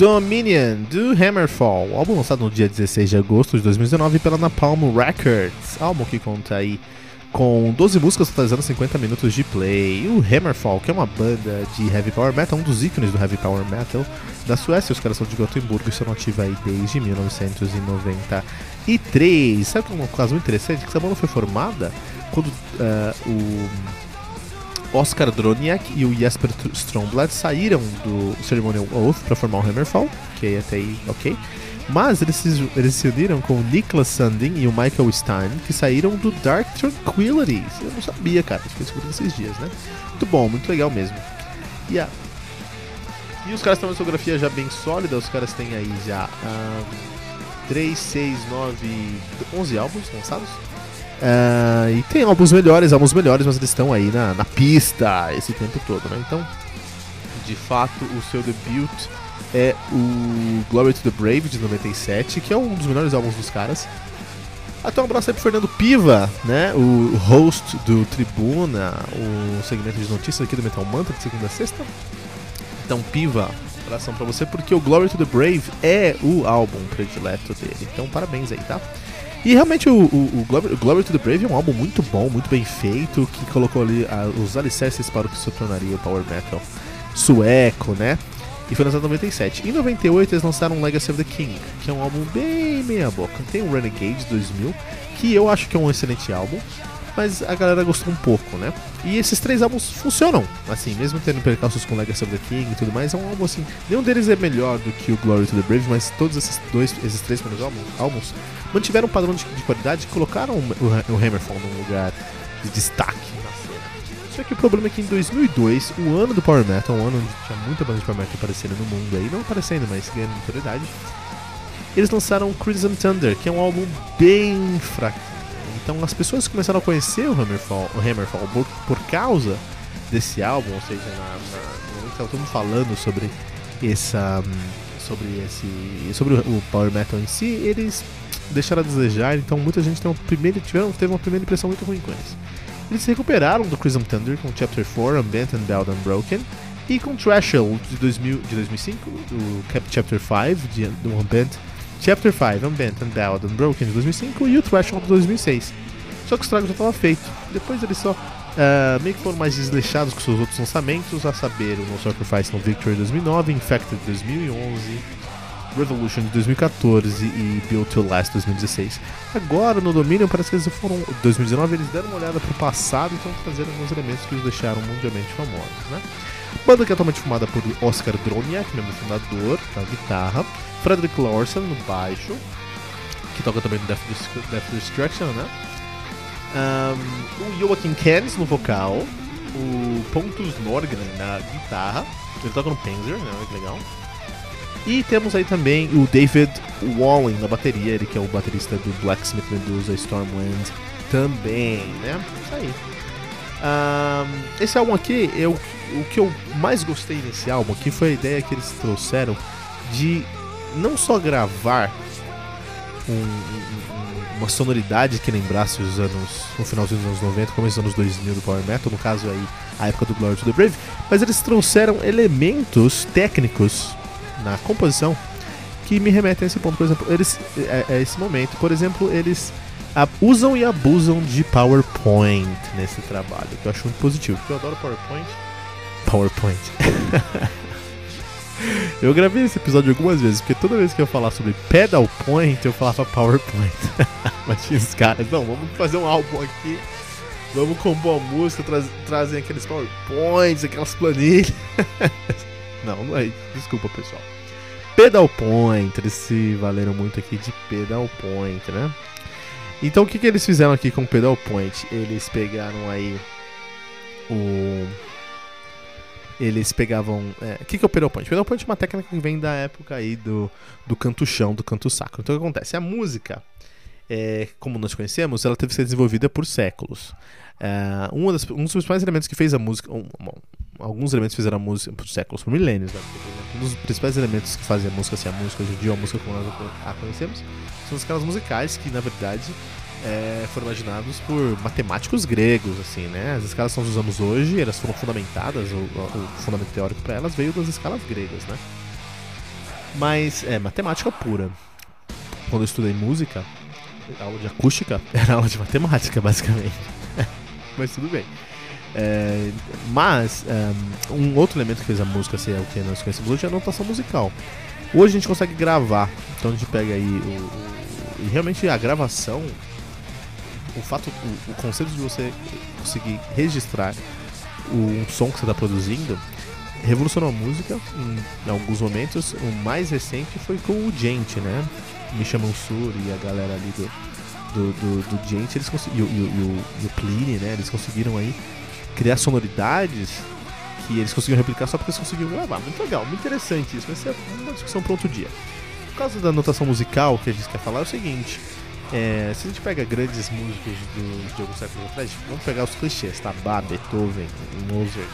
Dominion, do Hammerfall, álbum lançado no dia 16 de agosto de 2019 pela Napalm Records, álbum que conta aí com 12 músicas totalizando 50 minutos de play. O Hammerfall, que é uma banda de heavy power metal, um dos ícones do heavy power metal da Suécia, os caras são de Gothenburg e estão ativos aí desde 1993. Sabe um caso muito interessante? Que essa banda foi formada quando uh, o Oscar Droniak e o Jesper Stromblad saíram do Ceremonial Oath para formar o Hammerfall, que até aí ok. Mas eles se, eles se uniram com o Niklas Sandin e o Michael Stein, que saíram do Dark Tranquility. Eu não sabia, cara, isso foi descobrido esses dias, né? Muito bom, muito legal mesmo. Yeah. E os caras têm uma discografia já bem sólida, os caras têm aí já um, 3, 6, 9, 11 álbuns lançados. Uh, e tem álbuns melhores, álbuns melhores, mas eles estão aí na, na pista esse tempo todo, né? Então, de fato, o seu debut é o Glory to the Brave de 97, que é um dos melhores álbuns dos caras. Até um abraço aí pro Fernando Piva, né? O host do Tribuna, o segmento de notícias aqui do Metal Mantra de segunda a sexta. Então, Piva, abração pra você, porque o Glory to the Brave é o álbum predileto dele. Então, parabéns aí, tá? E realmente o, o, o Glory, Glory, to the Brave é um álbum muito bom, muito bem feito, que colocou ali a, os alicerces para o que se tornaria o Power Metal sueco, né? E foi lançado em 97. Em 98 eles lançaram Legacy of the King, que é um álbum bem meia boca. Tem o Renegade 2000, que eu acho que é um excelente álbum, mas a galera gostou um pouco, né? E esses três álbuns funcionam, assim, mesmo tendo percalços com Legacy of the King e tudo mais, é um álbum assim, nenhum deles é melhor do que o Glory to the Brave, mas todos esses dois, esses três primeiros álbuns, álbuns mantiveram um padrão de, de qualidade e colocaram o, o Hammerfall num lugar de destaque na cena. Só que o problema é que em 2002, o ano do Power Metal, um ano onde tinha muita banda de Power Metal aparecendo no mundo aí, não aparecendo, mas ganhando notoriedade, eles lançaram Crimson Thunder, que é um álbum bem fraco. Então as pessoas começaram a conhecer o Hammerfall, o Hammerfall por, por causa desse álbum, ou seja, na, na, todo mundo falando sobre essa sobre esse sobre o power metal em si, eles deixaram a desejar, então muita gente tem uma primeira, tiveram, teve uma primeira impressão muito ruim com eles. Eles se recuperaram do Crimson Thunder com Chapter 4, Unbent and Bound Unbroken, e com Trashel de, 2000, de 2005, o Cap Chapter 5, de, do Unbent, Chapter 5, Unbent and Bound Unbroken de 2005, e o Trashel de 2006. Só que o estrago já estava feito. Depois eles só uh, meio que foram mais desleixados com seus outros lançamentos, a saber o No Sacrifice no Victory 2009, Infected 2011, Revolution de 2014 e Build to Last 2016. Agora no Dominion parece que eles foram. 2019 eles deram uma olhada pro passado e estão trazendo alguns elementos que os deixaram mundialmente famosos, né? Banda que é atualmente formada por Oscar Droniak, membro fundador, na guitarra, Frederick Larson no baixo, que toca também no Death, Destruction, né? Um, o Joaquim Kens no vocal, o Pontus Norgren na guitarra, ele toca no Panzer, né? Que legal. E temos aí também o David Walling na bateria, ele que é o baterista do Blacksmith Medusa Stormwind também, né? Isso aí. Esse álbum aqui, eu, o que eu mais gostei nesse álbum aqui foi a ideia que eles trouxeram de não só gravar um, um, uma sonoridade que lembrasse os anos, no finalzinho dos anos 90, começo dos anos 2000 do Power Metal, no caso aí a época do Glory to the Brave, mas eles trouxeram elementos técnicos na composição que me remetem a esse ponto. Por exemplo, eles, é, é esse momento, por exemplo, eles usam e abusam de PowerPoint nesse trabalho, que eu acho muito positivo, porque eu adoro PowerPoint. PowerPoint. eu gravei esse episódio algumas vezes, porque toda vez que eu falar sobre Pedal Point, eu falava PowerPoint. Mas tinha os caras, não, vamos fazer um álbum aqui, vamos compor a música, tra trazem aqueles PowerPoints, aquelas planilhas. não, não é isso, desculpa pessoal. Pedal Point, eles se valeram muito aqui de Pedal Point, né? Então o que, que eles fizeram aqui com o Pedal Point? Eles pegaram aí o. Eles pegavam. É, o que, que é o pedal point? O pedal point é uma técnica que vem da época aí do, do canto chão, do canto sacro. Então o que acontece? A música, é, como nós conhecemos, ela teve que ser desenvolvida por séculos. É, das, um dos principais elementos que fez a música. Um, bom, alguns elementos fizeram a música por séculos, por milênios. Né? Um dos principais elementos que fazem a música ser a música hoje em dia, a música como nós a conhecemos, são as escalas musicais que, na verdade, é, foram imaginados por matemáticos gregos, assim, né? As escalas que nós usamos hoje, elas foram fundamentadas, o, o fundamento teórico para elas veio das escalas gregas, né? Mas é matemática pura. Quando eu estudei música, aula de acústica era aula de matemática, basicamente. Mas tudo bem. É, mas um outro elemento que fez a música ser o que nós conhecemos hoje é a notação musical. Hoje a gente consegue gravar, então a gente pega aí o, o e realmente a gravação, o fato, o, o, conceito de você conseguir registrar o som que você está produzindo revolucionou a música em, em, alguns momentos. O mais recente foi com o Gente, né? Me chamam Sur e a galera ali do, do, do, do Gente, eles conseguiram, e, e, e, e o Pliny, né? Eles conseguiram aí criar sonoridades que eles conseguiram replicar só porque eles conseguiram gravar. Muito legal, muito interessante isso. Vai ser uma discussão para outro dia. Por causa da notação musical que a gente quer falar é o seguinte. É, se a gente pega grandes músicos do, de alguns séculos atrás, vamos pegar os clichês, tá? Bach, Beethoven, Mozart,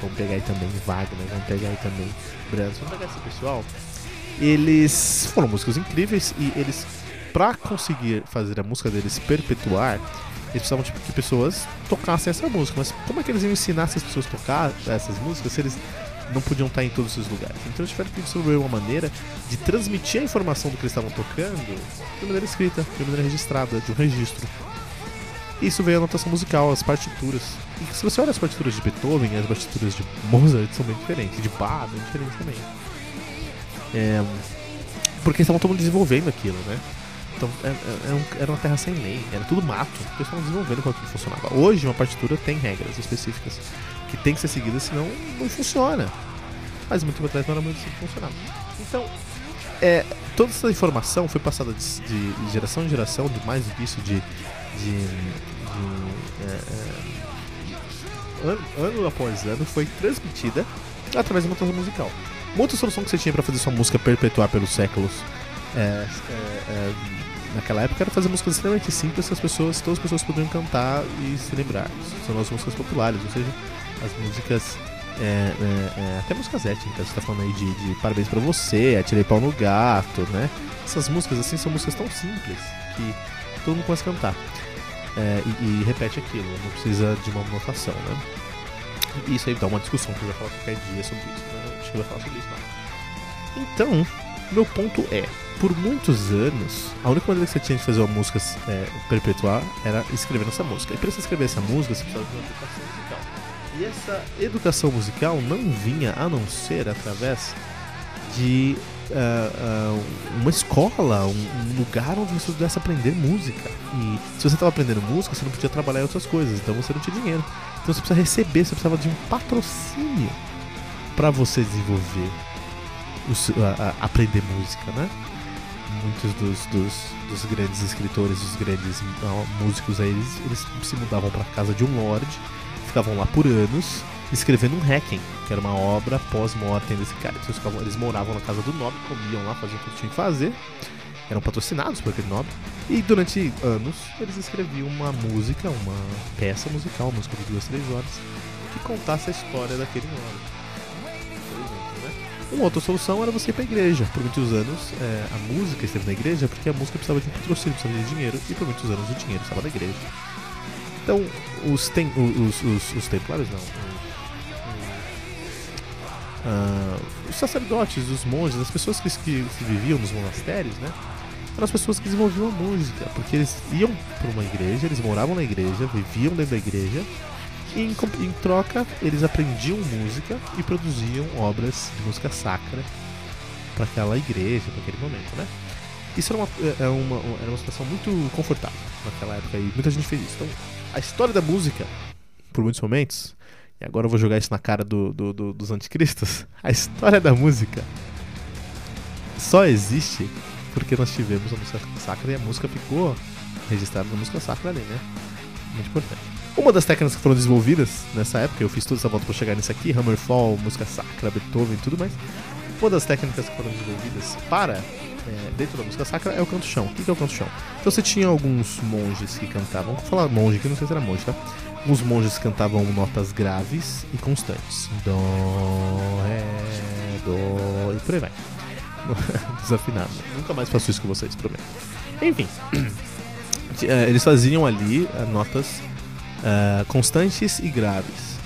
vamos pegar aí também Wagner, vamos pegar aí também Brahms, vamos pegar esse pessoal. Eles foram músicos incríveis e eles, para conseguir fazer a música deles perpetuar, eles precisavam tipo, que pessoas tocassem essa música. Mas como é que eles iam ensinar essas pessoas a tocar essas músicas se eles não podiam estar em todos esses lugares? Então eles tiveram que desenvolver uma maneira de transmitir a informação do que eles estavam tocando de maneira escrita, de maneira registrada, de um registro. Isso veio a notação musical, as partituras. E se você olha as partituras de Beethoven as partituras de Mozart são bem diferentes, de Bach bem diferentes também. É, porque estavam todo mundo desenvolvendo aquilo, né? Então era, é, é, era uma terra sem lei, era tudo mato. Eles estavam desenvolvendo como aquilo funcionava. Hoje uma partitura tem regras específicas que tem que ser seguidas, senão não funciona. Mas muito tempo atrás não era muito assim que funcionava. Então, é, toda essa informação foi passada de, de geração em geração, de mais do isso, de, de, de é, é, ano, ano, após ano, foi transmitida através de uma notação musical. Uma outra solução que você tinha para fazer sua música perpetuar pelos séculos é, é, é naquela época era fazer músicas extremamente simples que as pessoas, todas as pessoas poderiam cantar e se lembrar. São as músicas populares, ou seja, as músicas. É, é, é, até músicas étnicas, você tá falando aí de, de Parabéns pra você, Atirei Pau no Gato, né? Essas músicas assim são músicas tão simples que todo mundo começa a cantar. E, e, repete aquilo, não precisa de uma notação, né? Isso aí dá uma discussão que eu já falar qualquer dia sobre isso, né? Acho que eu vou falar sobre isso, não. Então, meu ponto é, por muitos anos, a única maneira que você tinha de fazer uma música é, perpetuar era escrevendo essa música. E para você escrever essa música, você precisava de uma educação musical. E essa educação musical não vinha a não ser através de uh, uma escola, um, lugar onde você pudesse aprender música. E se você estava aprendendo música, você não podia trabalhar em outras coisas, então você não tinha dinheiro. Então você precisa receber, você precisava de um patrocínio para você desenvolver, uh, aprender música, né? muitos dos, dos, dos, grandes escritores, dos grandes músicos aí, eles, eles se mudavam para casa de um lord, ficavam lá por anos, escrevendo um Requiem, que era uma obra pós-mortem desse cara. Então, eles, moravam na casa do nobre, comiam lá, faziam o que tinham que fazer, eram patrocinados por aquele nobre, e durante anos eles escreviam uma música, uma peça musical, uma música de duas, três horas, que contasse a história daquele nobre. Né? Uma outra solução era você ir pra igreja. Por muitos anos, é, a música esteve na igreja porque a música precisava de um patrocínio, precisava de dinheiro, e por muitos anos o dinheiro estava na igreja. Então, os, tem, os, os, os templários não. Uh, os sacerdotes, os monges, as pessoas que, que, que viviam nos monastérios, né? Eram as pessoas que desenvolviam a música, porque eles iam para uma igreja, eles moravam na igreja, viviam dentro da igreja, e em, em troca eles aprendiam música e produziam obras de música sacra para aquela igreja, para aquele momento, né? Isso era uma, é, é uma, era uma situação muito confortável naquela época e muita gente fez isso. Então, a história da música, por muitos momentos, e agora eu vou jogar isso na cara do, do, do, dos anticristos, a história da música só existe porque nós tivemos a música sacra e a música ficou registrada na música sacra ali, né? Muito importante. Uma das técnicas que foram desenvolvidas nessa época, eu fiz toda essa volta para chegar nisso aqui, Hammerfall, música sacra, Beethoven e tudo mais. Uma das técnicas que foram desenvolvidas para é, dentro da música sacra é o canto chão. O que é o canto chão? Então você tinha alguns monges que cantavam, vou falar monge aqui, não sei se era monge, tá? Alguns monges cantavam notas graves e constantes. Dó, ré, dó e por aí vai. Desafinado. Nunca mais faço isso com vocês, prometo. Enfim, é, eles faziam ali uh, notas uh, constantes e graves.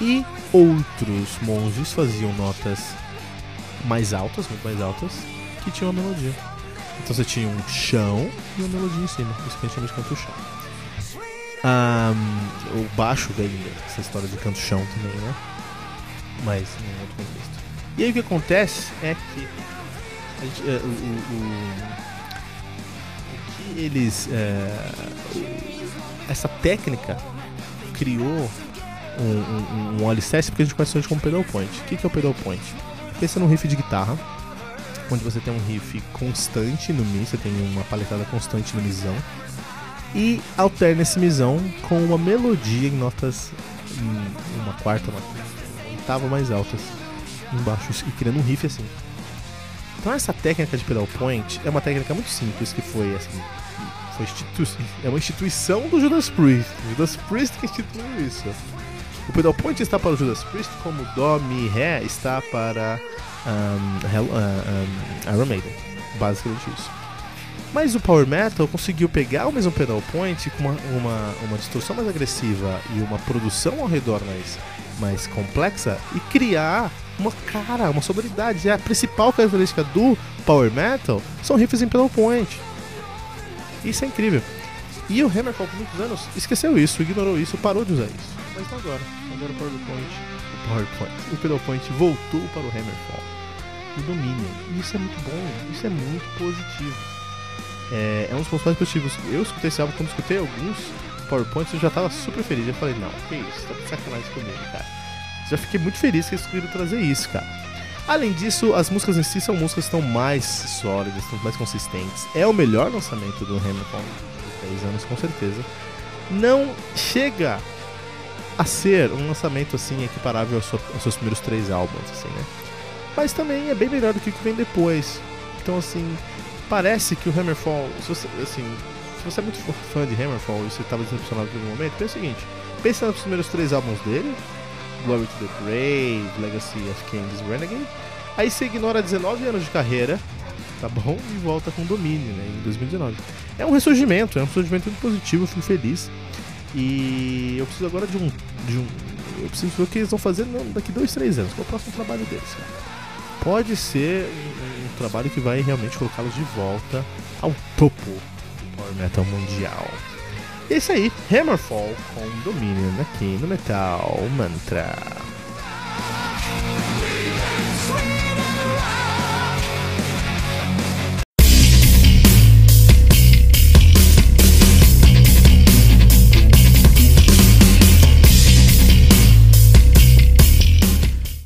E outros monges faziam notas mais altas, muito mais altas, que tinham uma melodia. Então você tinha um chão e uma melodia em cima. Isso que a gente chama de canto chão. O baixo vem dessa história de canto chão também, né? Mas em outro contexto. E aí o que acontece é que gente, é, o, o, o, que eles. É, essa técnica criou um, um, um alicerce porque a gente conhece hoje como pedal point. O que, que é o pedal point? Pensa num riff de guitarra, onde você tem um riff constante no Mi, você tem uma paletada constante no Mizão, e alterna esse Mizão com uma melodia em notas. Em uma quarta, uma oitava mais altas embaixo, e criando um riff assim. Então essa técnica de pedal point é uma técnica muito simples que foi assim, foi é uma instituição do Judas Priest. Judas Priest que instituiu isso. O pedal point está para o Judas Priest como Dó, Mi, Ré está para um, Hell, uh, um, Iron Maiden. Basicamente isso. Mas o Power Metal conseguiu pegar o mesmo pedal point com uma, uma, uma distorção mais agressiva e uma produção ao redor mais, mais complexa e criar uma cara, uma sonoridade. É a principal característica do Power Metal são riffs em pedal point. Isso é incrível. E o Hammerfall por muitos anos esqueceu isso, ignorou isso, parou de usar isso. Mas não agora. Agora o PowerPoint, o o voltou para o Hammerfall. O domínio. Isso é muito bom, isso é muito positivo. É, é um dos pontos mais positivos. Eu escutei esse álbum, quando escutei alguns PowerPoints, eu já tava super feliz. Eu falei, não, que isso, tá de sacanagem comigo, cara. Já fiquei muito feliz que eles conseguiram trazer isso, cara. Além disso, as músicas em si são músicas que estão mais sólidas, estão mais consistentes. É o melhor lançamento do Hamilton de 10 anos, com certeza. Não chega a ser um lançamento assim equiparável aos, aos seus primeiros três álbuns, assim, né? Mas também é bem melhor do que o que vem depois. Então, assim, parece que o Hammerfall, se você, assim, se você é muito fã de Hammerfall e você estava decepcionado no momento, pensa o seguinte: pensa nos primeiros três álbuns dele, Glory to the Brave, Legacy of Kings, Renegade. Aí você ignora 19 anos de carreira, tá bom? E volta com domínio, né? Em 2019. É um ressurgimento, é um ressurgimento muito positivo, eu fico feliz. E eu preciso agora de um. De um eu preciso ver o que eles vão fazer daqui dois, três anos. Qual é o próximo trabalho deles, cara? Pode ser um, um trabalho que vai realmente colocá-los de volta ao topo do Power Metal Mundial. É isso aí, Hammerfall com domínio aqui no Metal Mantra.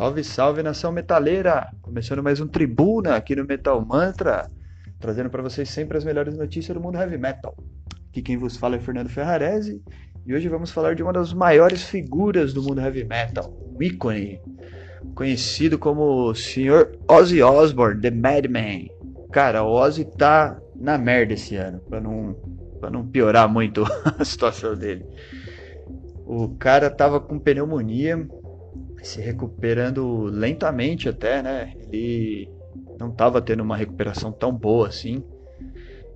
Salve, salve nação metaleira! Começando mais um Tribuna aqui no Metal Mantra, trazendo para vocês sempre as melhores notícias do mundo heavy metal. Aqui quem vos fala é Fernando Ferrarese e hoje vamos falar de uma das maiores figuras do mundo heavy metal, um ícone, conhecido como o Sr. Ozzy Osbourne, The Madman. Cara, o Ozzy tá na merda esse ano, para não, pra não piorar muito a situação dele. O cara tava com pneumonia, se recuperando lentamente até, né? Ele não tava tendo uma recuperação tão boa assim.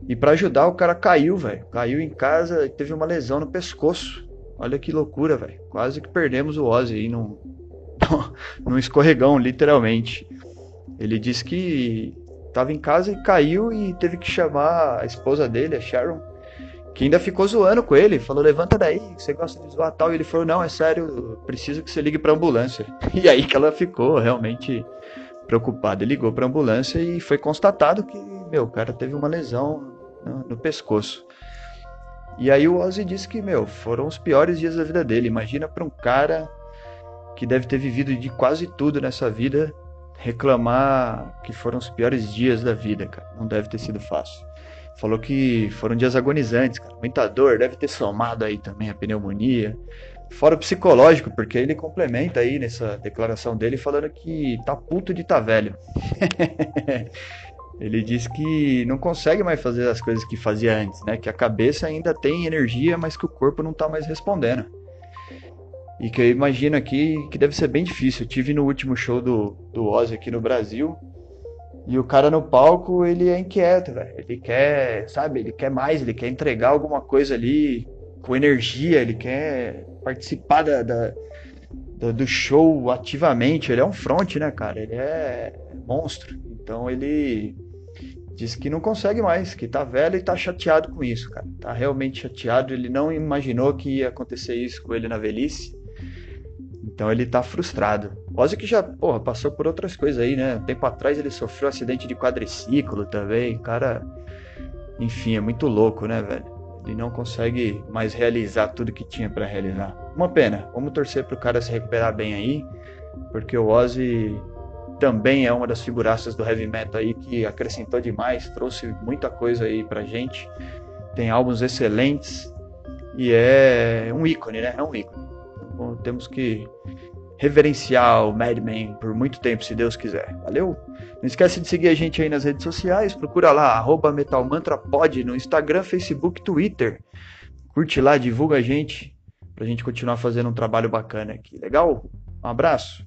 E para ajudar, o cara caiu, velho. Caiu em casa e teve uma lesão no pescoço. Olha que loucura, velho. Quase que perdemos o Ozzy aí num, num escorregão, literalmente. Ele disse que tava em casa e caiu e teve que chamar a esposa dele, a Sharon, que ainda ficou zoando com ele, falou, levanta daí, você gosta de zoar tal, e ele falou, não, é sério, preciso que você ligue pra ambulância. E aí que ela ficou realmente preocupada, ligou pra ambulância e foi constatado que, meu, o cara teve uma lesão no, no pescoço. E aí o Ozzy disse que, meu, foram os piores dias da vida dele, imagina pra um cara que deve ter vivido de quase tudo nessa vida, reclamar que foram os piores dias da vida, cara, não deve ter sido fácil. Falou que foram dias agonizantes, cara. Muita dor, deve ter somado aí também a pneumonia. Fora o psicológico, porque ele complementa aí nessa declaração dele falando que tá puto de tá velho. ele diz que não consegue mais fazer as coisas que fazia antes, né? Que a cabeça ainda tem energia, mas que o corpo não tá mais respondendo. E que eu imagino aqui que deve ser bem difícil. Eu tive no último show do, do Ozzy aqui no Brasil. E o cara no palco, ele é inquieto, velho. Ele quer, sabe, ele quer mais, ele quer entregar alguma coisa ali com energia, ele quer participar da, da, da, do show ativamente. Ele é um front, né, cara? Ele é monstro. Então ele diz que não consegue mais, que tá velho e tá chateado com isso, cara. Tá realmente chateado. Ele não imaginou que ia acontecer isso com ele na velhice. Então ele tá frustrado. Ozzy que já, porra, passou por outras coisas aí, né? Um tempo atrás ele sofreu um acidente de quadriciclo também. Cara, enfim, é muito louco, né, velho? Ele não consegue mais realizar tudo que tinha para realizar. Uma pena. Vamos torcer pro cara se recuperar bem aí, porque o Ozzy também é uma das figuraças do heavy metal aí que acrescentou demais, trouxe muita coisa aí pra gente. Tem álbuns excelentes e é um ícone, né? É um ícone. Então, temos que reverenciar o Madman por muito tempo, se Deus quiser. Valeu? Não esquece de seguir a gente aí nas redes sociais. Procura lá, arroba MetalMantraPod no Instagram, Facebook, Twitter. Curte lá, divulga a gente pra gente continuar fazendo um trabalho bacana aqui. Legal? Um abraço.